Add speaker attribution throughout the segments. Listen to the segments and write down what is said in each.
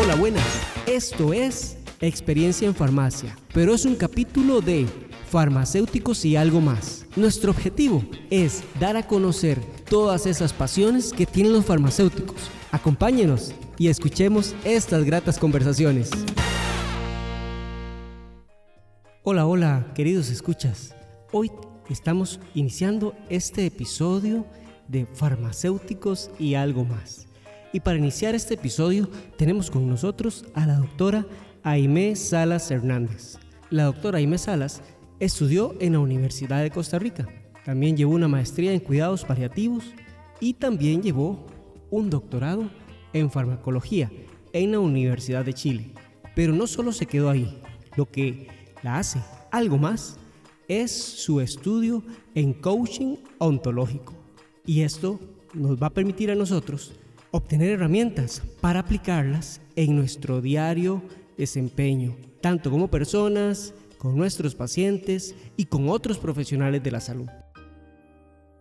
Speaker 1: Hola, buenas. Esto es Experiencia en Farmacia, pero es un capítulo de farmacéuticos y algo más. Nuestro objetivo es dar a conocer todas esas pasiones que tienen los farmacéuticos. Acompáñenos y escuchemos estas gratas conversaciones. Hola, hola, queridos escuchas. Hoy estamos iniciando este episodio de farmacéuticos y algo más. Y para iniciar este episodio tenemos con nosotros a la doctora Aimé Salas Hernández. La doctora Aimé Salas estudió en la Universidad de Costa Rica. También llevó una maestría en cuidados paliativos y también llevó un doctorado en farmacología en la Universidad de Chile. Pero no solo se quedó ahí. Lo que la hace algo más es su estudio en coaching ontológico. Y esto nos va a permitir a nosotros obtener herramientas para aplicarlas en nuestro diario desempeño, tanto como personas, con nuestros pacientes y con otros profesionales de la salud.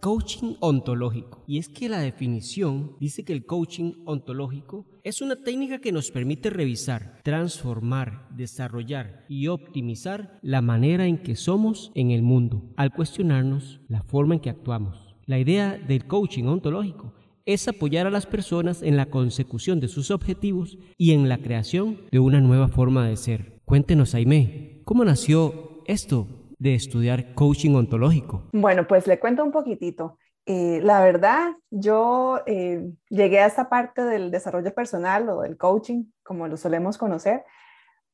Speaker 1: Coaching ontológico. Y es que la definición dice que el coaching ontológico es una técnica que nos permite revisar, transformar, desarrollar y optimizar la manera en que somos en el mundo, al cuestionarnos la forma en que actuamos. La idea del coaching ontológico es apoyar a las personas en la consecución de sus objetivos y en la creación de una nueva forma de ser. Cuéntenos, Aime, ¿cómo nació esto de estudiar coaching ontológico?
Speaker 2: Bueno, pues le cuento un poquitito. Eh, la verdad, yo eh, llegué a esta parte del desarrollo personal o del coaching, como lo solemos conocer,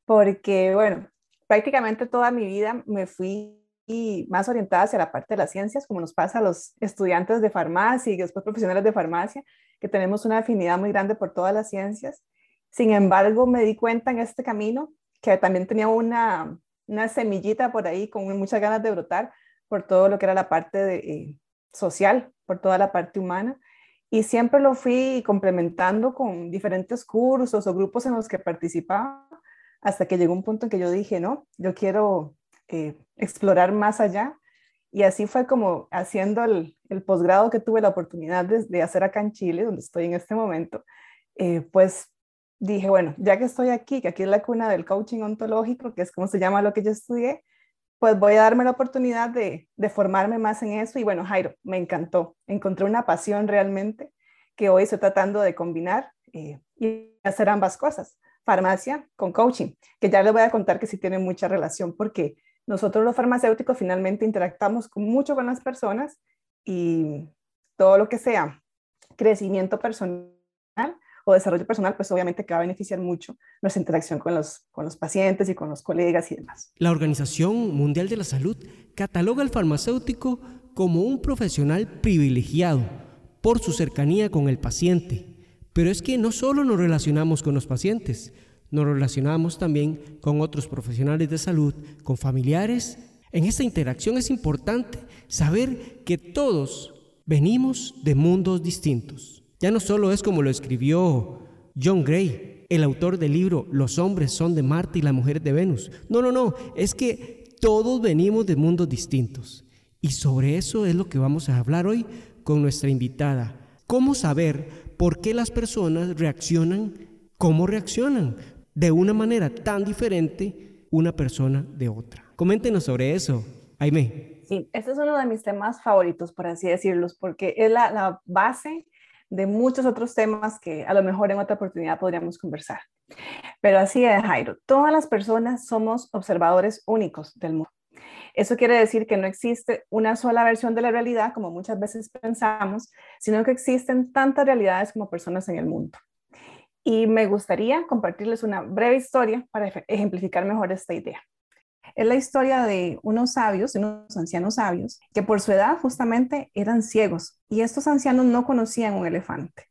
Speaker 2: porque, bueno, prácticamente toda mi vida me fui más orientada hacia la parte de las ciencias, como nos pasa a los estudiantes de farmacia y después profesionales de farmacia, que tenemos una afinidad muy grande por todas las ciencias. Sin embargo, me di cuenta en este camino que también tenía una, una semillita por ahí con muchas ganas de brotar por todo lo que era la parte eh, social, por toda la parte humana. Y siempre lo fui complementando con diferentes cursos o grupos en los que participaba, hasta que llegó un punto en que yo dije, no, yo quiero eh, explorar más allá. Y así fue como haciendo el, el posgrado que tuve la oportunidad de, hacer acá en Chile, donde estoy en este momento, eh, pues dije, bueno, ya que estoy aquí, que aquí es la cuna del coaching ontológico, que es como se llama lo que yo estudié, pues voy a darme la oportunidad de, formarme más en eso. Y bueno, Jairo, me encantó. Encontré una pasión realmente que hoy estoy tratando de combinar eh, y hacer ambas cosas, farmacia con coaching, que ya les voy a contar que sí tiene mucha relación porque nosotros los farmacéuticos finalmente interactuamos mucho con las personas y todo lo que sea crecimiento personal o desarrollo personal, pues obviamente que va a beneficiar mucho nuestra interacción con los, con los pacientes y con los colegas y demás.
Speaker 1: La Organización Mundial de la Salud cataloga al farmacéutico como un profesional privilegiado por su cercanía con el paciente. Pero es que no solo nos relacionamos con los pacientes, nos relacionamos también con otros profesionales de salud, con familiares. En esta interacción es importante saber que todos venimos de mundos distintos. Ya no solo es como lo escribió John Gray, el autor del libro Los hombres son de Marte y las mujeres de Venus. No, no, no, es que todos venimos de mundos distintos. Y sobre eso es lo que vamos a hablar hoy con nuestra invitada. ¿Cómo saber por qué las personas reaccionan cómo reaccionan de una manera tan diferente una persona de otra? Coméntenos sobre eso, Aime.
Speaker 2: Sí, este es uno de mis temas favoritos, por así decirlos, porque es la, la base de muchos otros temas que a lo mejor en otra oportunidad podríamos conversar. Pero así es, Jairo, todas las personas somos observadores únicos del mundo. Eso quiere decir que no existe una sola versión de la realidad, como muchas veces pensamos, sino que existen tantas realidades como personas en el mundo. Y me gustaría compartirles una breve historia para ejemplificar mejor esta idea. Es la historia de unos sabios, unos ancianos sabios, que por su edad justamente eran ciegos y estos ancianos no conocían un elefante.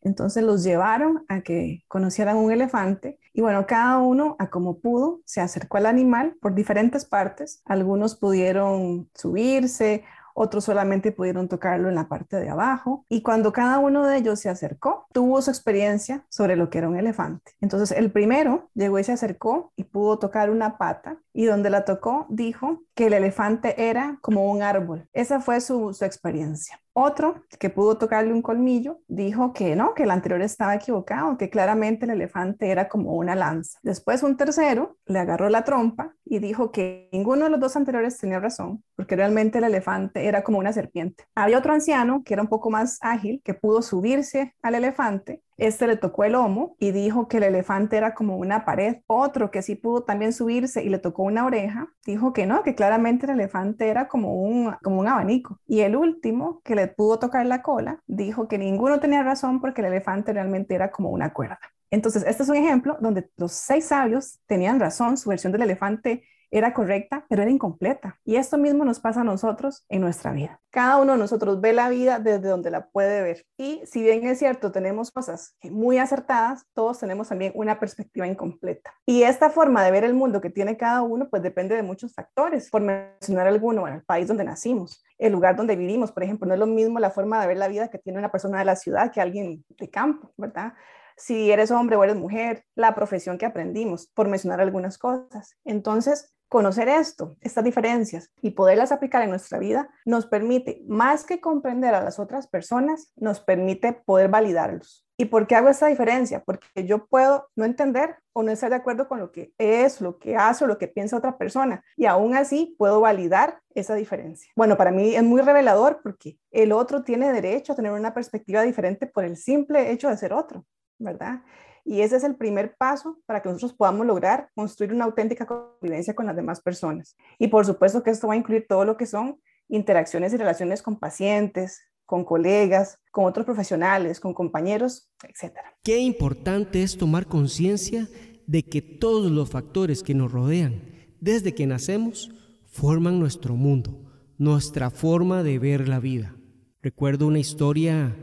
Speaker 2: Entonces los llevaron a que conocieran un elefante y bueno, cada uno a como pudo se acercó al animal por diferentes partes. Algunos pudieron subirse, otros solamente pudieron tocarlo en la parte de abajo. Y cuando cada uno de ellos se acercó, tuvo su experiencia sobre lo que era un elefante. Entonces el primero llegó y se acercó y pudo tocar una pata y donde la tocó dijo que el elefante era como un árbol. Esa fue su, su experiencia. Otro, que pudo tocarle un colmillo, dijo que no, que el anterior estaba equivocado, que claramente el elefante era como una lanza. Después un tercero le agarró la trompa y dijo que ninguno de los dos anteriores tenía razón, porque realmente el elefante era como una serpiente. Había otro anciano que era un poco más ágil, que pudo subirse al elefante este le tocó el lomo y dijo que el elefante era como una pared. Otro que sí pudo también subirse y le tocó una oreja, dijo que no, que claramente el elefante era como un, como un abanico. Y el último, que le pudo tocar la cola, dijo que ninguno tenía razón porque el elefante realmente era como una cuerda. Entonces, este es un ejemplo donde los seis sabios tenían razón, su versión del elefante era correcta, pero era incompleta. Y esto mismo nos pasa a nosotros en nuestra vida. Cada uno de nosotros ve la vida desde donde la puede ver. Y si bien es cierto, tenemos cosas muy acertadas, todos tenemos también una perspectiva incompleta. Y esta forma de ver el mundo que tiene cada uno, pues depende de muchos factores. Por mencionar alguno, en el país donde nacimos, el lugar donde vivimos, por ejemplo, no es lo mismo la forma de ver la vida que tiene una persona de la ciudad que alguien de campo, ¿verdad? si eres hombre o eres mujer, la profesión que aprendimos, por mencionar algunas cosas. Entonces, Conocer esto, estas diferencias y poderlas aplicar en nuestra vida nos permite, más que comprender a las otras personas, nos permite poder validarlos. ¿Y por qué hago esta diferencia? Porque yo puedo no entender o no estar de acuerdo con lo que es, lo que hace o lo que piensa otra persona. Y aún así puedo validar esa diferencia. Bueno, para mí es muy revelador porque el otro tiene derecho a tener una perspectiva diferente por el simple hecho de ser otro, ¿verdad? Y ese es el primer paso para que nosotros podamos lograr construir una auténtica convivencia con las demás personas. Y por supuesto que esto va a incluir todo lo que son interacciones y relaciones con pacientes, con colegas, con otros profesionales, con compañeros, etc.
Speaker 1: Qué importante es tomar conciencia de que todos los factores que nos rodean desde que nacemos forman nuestro mundo, nuestra forma de ver la vida. Recuerdo una historia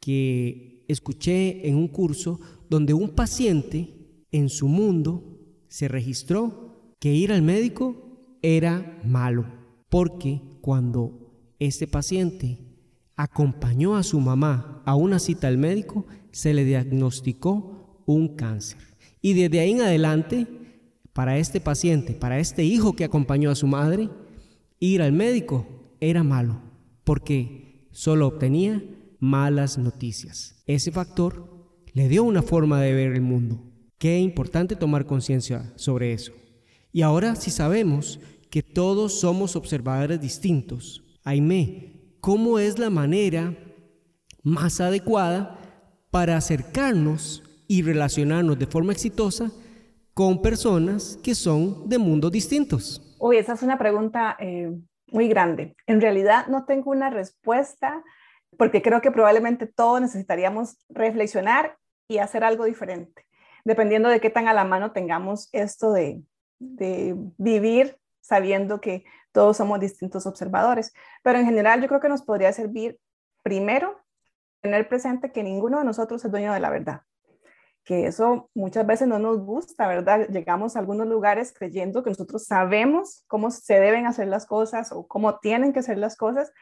Speaker 1: que escuché en un curso donde un paciente en su mundo se registró que ir al médico era malo, porque cuando este paciente acompañó a su mamá a una cita al médico, se le diagnosticó un cáncer. Y desde ahí en adelante, para este paciente, para este hijo que acompañó a su madre, ir al médico era malo, porque solo obtenía malas noticias. Ese factor le dio una forma de ver el mundo. Qué importante tomar conciencia sobre eso. Y ahora si sabemos que todos somos observadores distintos, Aime, ¿cómo es la manera más adecuada para acercarnos y relacionarnos de forma exitosa con personas que son de mundos distintos?
Speaker 2: Uy, esa es una pregunta eh, muy grande. En realidad no tengo una respuesta porque creo que probablemente todos necesitaríamos reflexionar y hacer algo diferente, dependiendo de qué tan a la mano tengamos esto de, vivir sabiendo que todos somos distintos observadores. Pero en general yo creo que nos podría servir primero tener presente que ninguno de nosotros es dueño de la verdad, que eso muchas veces no nos gusta, ¿verdad? Llegamos a algunos lugares creyendo que nosotros sabemos cómo se deben hacer las cosas o cómo tienen que ser las cosas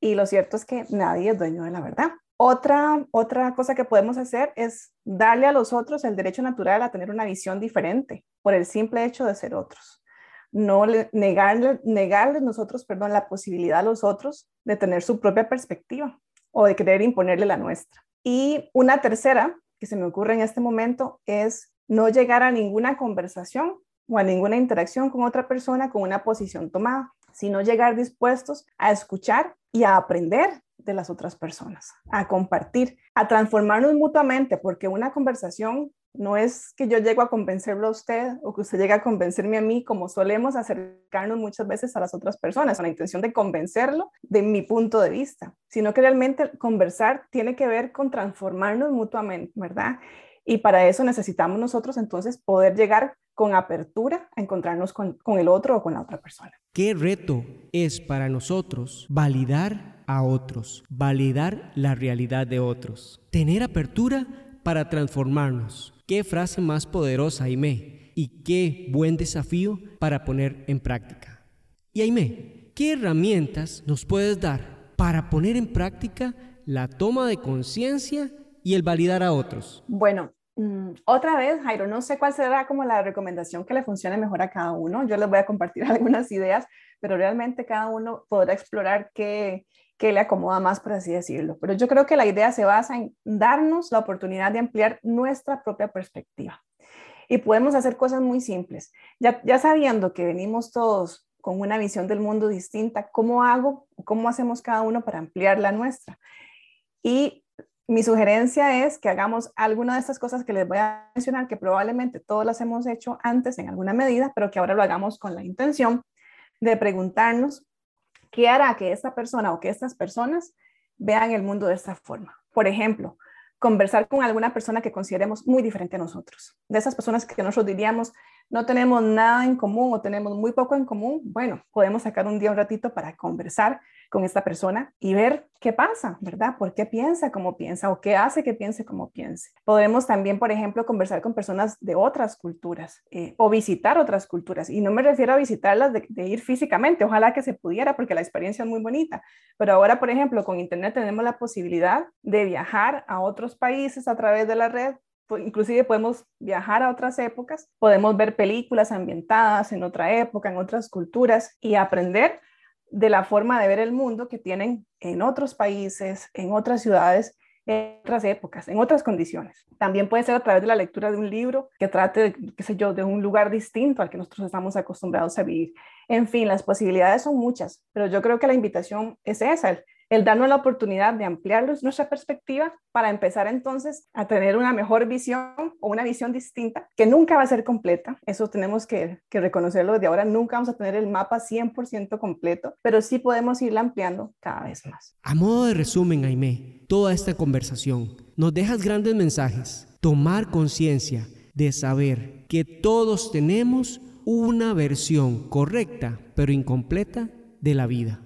Speaker 2: y lo cierto es que nadie es dueño de la verdad. Otra, otra cosa que podemos hacer es darle a los otros el derecho natural a tener una visión diferente por el simple hecho de ser otros. No negarle, negarles nosotros, perdón, la posibilidad a los otros de tener su propia perspectiva o de querer imponerle la nuestra. Y una tercera que se me ocurre en este momento es no llegar a ninguna conversación o a ninguna interacción con otra persona con una posición tomada, sino llegar dispuestos a escuchar y a aprender las otras personas, a compartir, a transformarnos mutuamente, porque una conversación no es que yo llego a convencerlo a usted o que usted llegue a convencerme a mí, como solemos acercarnos muchas veces a las otras personas, con la intención de convencerlo de mi punto de vista, sino que realmente conversar tiene que ver con transformarnos mutuamente, ¿verdad? Y para eso necesitamos nosotros entonces poder llegar con apertura a encontrarnos con, el otro o con la otra persona.
Speaker 1: ¿Qué reto es para nosotros validar a otros, validar la realidad de otros, tener apertura para transformarnos. Qué frase más poderosa, Aime, y qué buen desafío para poner en práctica. Y Aime, ¿qué herramientas nos puedes dar para poner en práctica la toma de conciencia y el validar a otros?
Speaker 2: Bueno, Mm, otra vez, Jairo, no sé cuál será como la recomendación que le funcione mejor a cada uno. Yo les voy a compartir algunas ideas, pero realmente cada uno podrá explorar qué, qué le acomoda más, por así decirlo. Pero yo creo que la idea se basa en darnos la oportunidad de ampliar nuestra propia perspectiva. Y podemos hacer cosas muy simples. Ya, ya sabiendo que venimos todos con una visión del mundo distinta, ¿cómo hago, cómo hacemos cada uno para ampliar la nuestra? Y mi sugerencia es que hagamos alguna de estas cosas que les voy a mencionar, que probablemente todos las hemos hecho antes en alguna medida, pero que ahora lo hagamos con la intención de preguntarnos qué hará que esta persona o que estas personas vean el mundo de esta forma. Por ejemplo, conversar con alguna persona que consideremos muy diferente a nosotros. De esas personas que nosotros diríamos, no tenemos nada en común o tenemos muy poco en común, bueno, podemos sacar un día un ratito para conversar con esta persona y ver qué pasa, ¿verdad? ¿Por qué piensa como piensa o qué hace que piense como piense? Podemos también, por ejemplo, conversar con personas de otras culturas eh, o visitar otras culturas. Y no me refiero a visitarlas de, de ir físicamente, ojalá que se pudiera porque la experiencia es muy bonita. Pero ahora, por ejemplo, con Internet tenemos la posibilidad de viajar a otros países a través de la red inclusive podemos viajar a otras épocas, podemos ver películas ambientadas en otra época, en otras culturas y aprender de la forma de ver el mundo que tienen en otros países, en otras ciudades, en otras épocas, en otras condiciones. También puede ser a través de la lectura de un libro que trate, qué sé yo, de un lugar distinto al que nosotros estamos acostumbrados a vivir. En fin, las posibilidades son muchas, pero yo creo que la invitación es esa, el darnos la oportunidad de ampliar nuestra perspectiva para empezar entonces a tener una mejor visión o una visión distinta que nunca va a ser completa. Eso tenemos que, reconocerlo desde ahora. Nunca vamos a tener el mapa 100% completo, pero sí podemos irla ampliando cada vez más.
Speaker 1: A modo de resumen, Aime, toda esta conversación nos dejas grandes mensajes. Tomar conciencia de saber que todos tenemos una versión correcta pero incompleta de la vida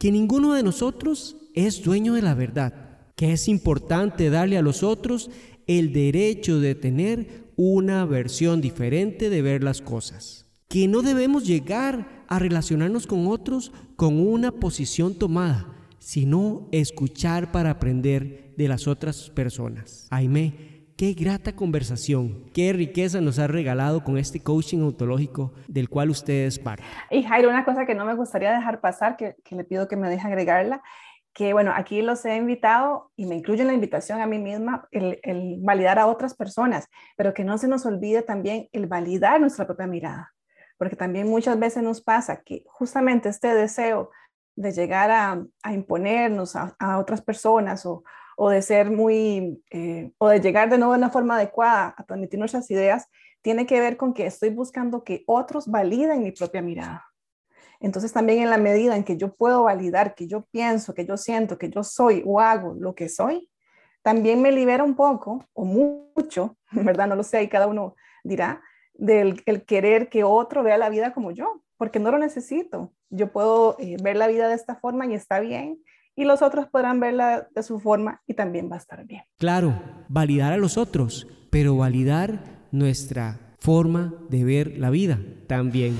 Speaker 1: que ninguno de nosotros es dueño de la verdad, que es importante darle a los otros el derecho de tener una versión diferente de ver las cosas, que no debemos llegar a relacionarnos con otros con una posición tomada, sino escuchar para aprender de las otras personas. Aime, Qué grata conversación, qué riqueza nos ha regalado con este coaching ontológico del cual ustedes parte.
Speaker 2: Y Jairo, una cosa que no me gustaría dejar pasar, que, le pido que me deje agregarla, que bueno, aquí los he invitado y me incluyo en la invitación a mí misma el, el, validar a otras personas, pero que no se nos olvide también el validar nuestra propia mirada, porque también muchas veces nos pasa que justamente este deseo de llegar a, a imponernos a, a, otras personas o, o de ser muy, eh, o de llegar de nuevo de una forma adecuada a transmitir nuestras ideas, tiene que ver con que estoy buscando que otros validen mi propia mirada. Entonces también en la medida en que yo puedo validar que yo pienso, que yo siento, que yo soy o hago lo que soy, también me libera un poco o mucho, ¿verdad? No lo sé, y cada uno dirá, del el querer que otro vea la vida como yo, porque no lo necesito. Yo puedo eh, ver la vida de esta forma y está bien, y los otros podrán verla de su forma y también va a estar bien.
Speaker 1: Claro, validar a los otros, pero validar nuestra forma de ver la vida también.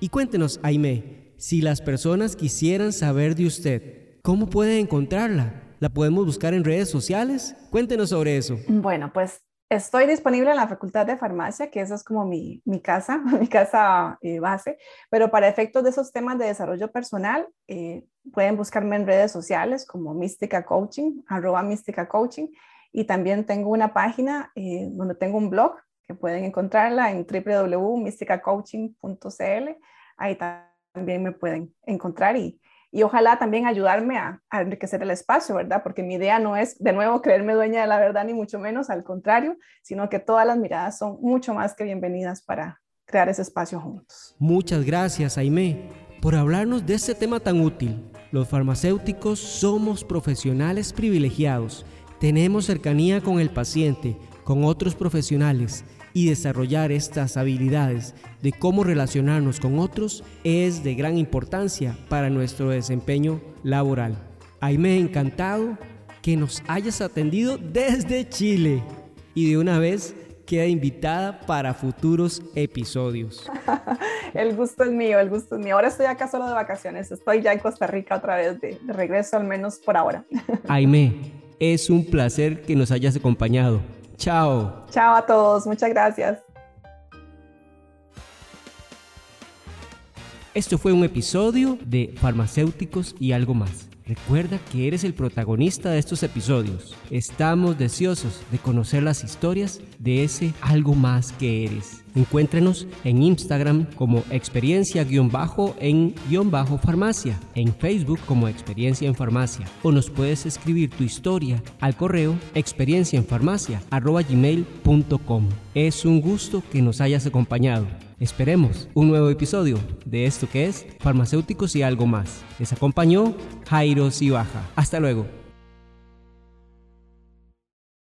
Speaker 1: Y cuéntenos, Aime, si las personas quisieran saber de usted, ¿cómo pueden encontrarla? ¿La podemos buscar en redes sociales? Cuéntenos sobre eso.
Speaker 2: Bueno, pues Estoy disponible en la Facultad de Farmacia, que esa es como mi, casa, mi casa eh, base, pero para efectos de esos temas de desarrollo personal, eh, pueden buscarme en redes sociales como Mística Coaching, arroba Mística Coaching, y también tengo una página eh, donde tengo un blog que pueden encontrarla en www.mysticacoaching.cl. Ahí también me pueden encontrar y, y ojalá también ayudarme a, enriquecer el espacio, ¿verdad? Porque mi idea no es de nuevo creerme dueña de la verdad, ni mucho menos, al contrario, sino que todas las miradas son mucho más que bienvenidas para crear ese espacio juntos.
Speaker 1: Muchas gracias, Aime, por hablarnos de este tema tan útil. Los farmacéuticos somos profesionales privilegiados, tenemos cercanía con el paciente, con otros profesionales y desarrollar estas habilidades de cómo relacionarnos con otros es de gran importancia para nuestro desempeño laboral. Ahí me ha encantado que nos hayas atendido desde Chile y de una vez queda invitada para futuros episodios.
Speaker 2: el gusto es mío, el gusto es mío. Ahora estoy acá solo de vacaciones, estoy ya en Costa Rica otra vez de, de regreso, al menos por ahora.
Speaker 1: Aime, Es un placer que nos hayas acompañado. Chao.
Speaker 2: Chao a todos, muchas gracias.
Speaker 1: Esto fue un episodio de Farmacéuticos y algo más. Recuerda que eres el protagonista de estos episodios. Estamos deseosos de conocer las historias de ese algo más que eres. Encuéntrenos en Instagram como experiencia-en-farmacia, en Facebook como experiencia en farmacia o nos puedes escribir tu historia al correo experienciaenfarmacia.gmail.com. Es un gusto que nos hayas acompañado. Esperemos un nuevo episodio de esto que es Farmacéuticos y algo más. Les acompañó Jairo Cibaja. Hasta luego.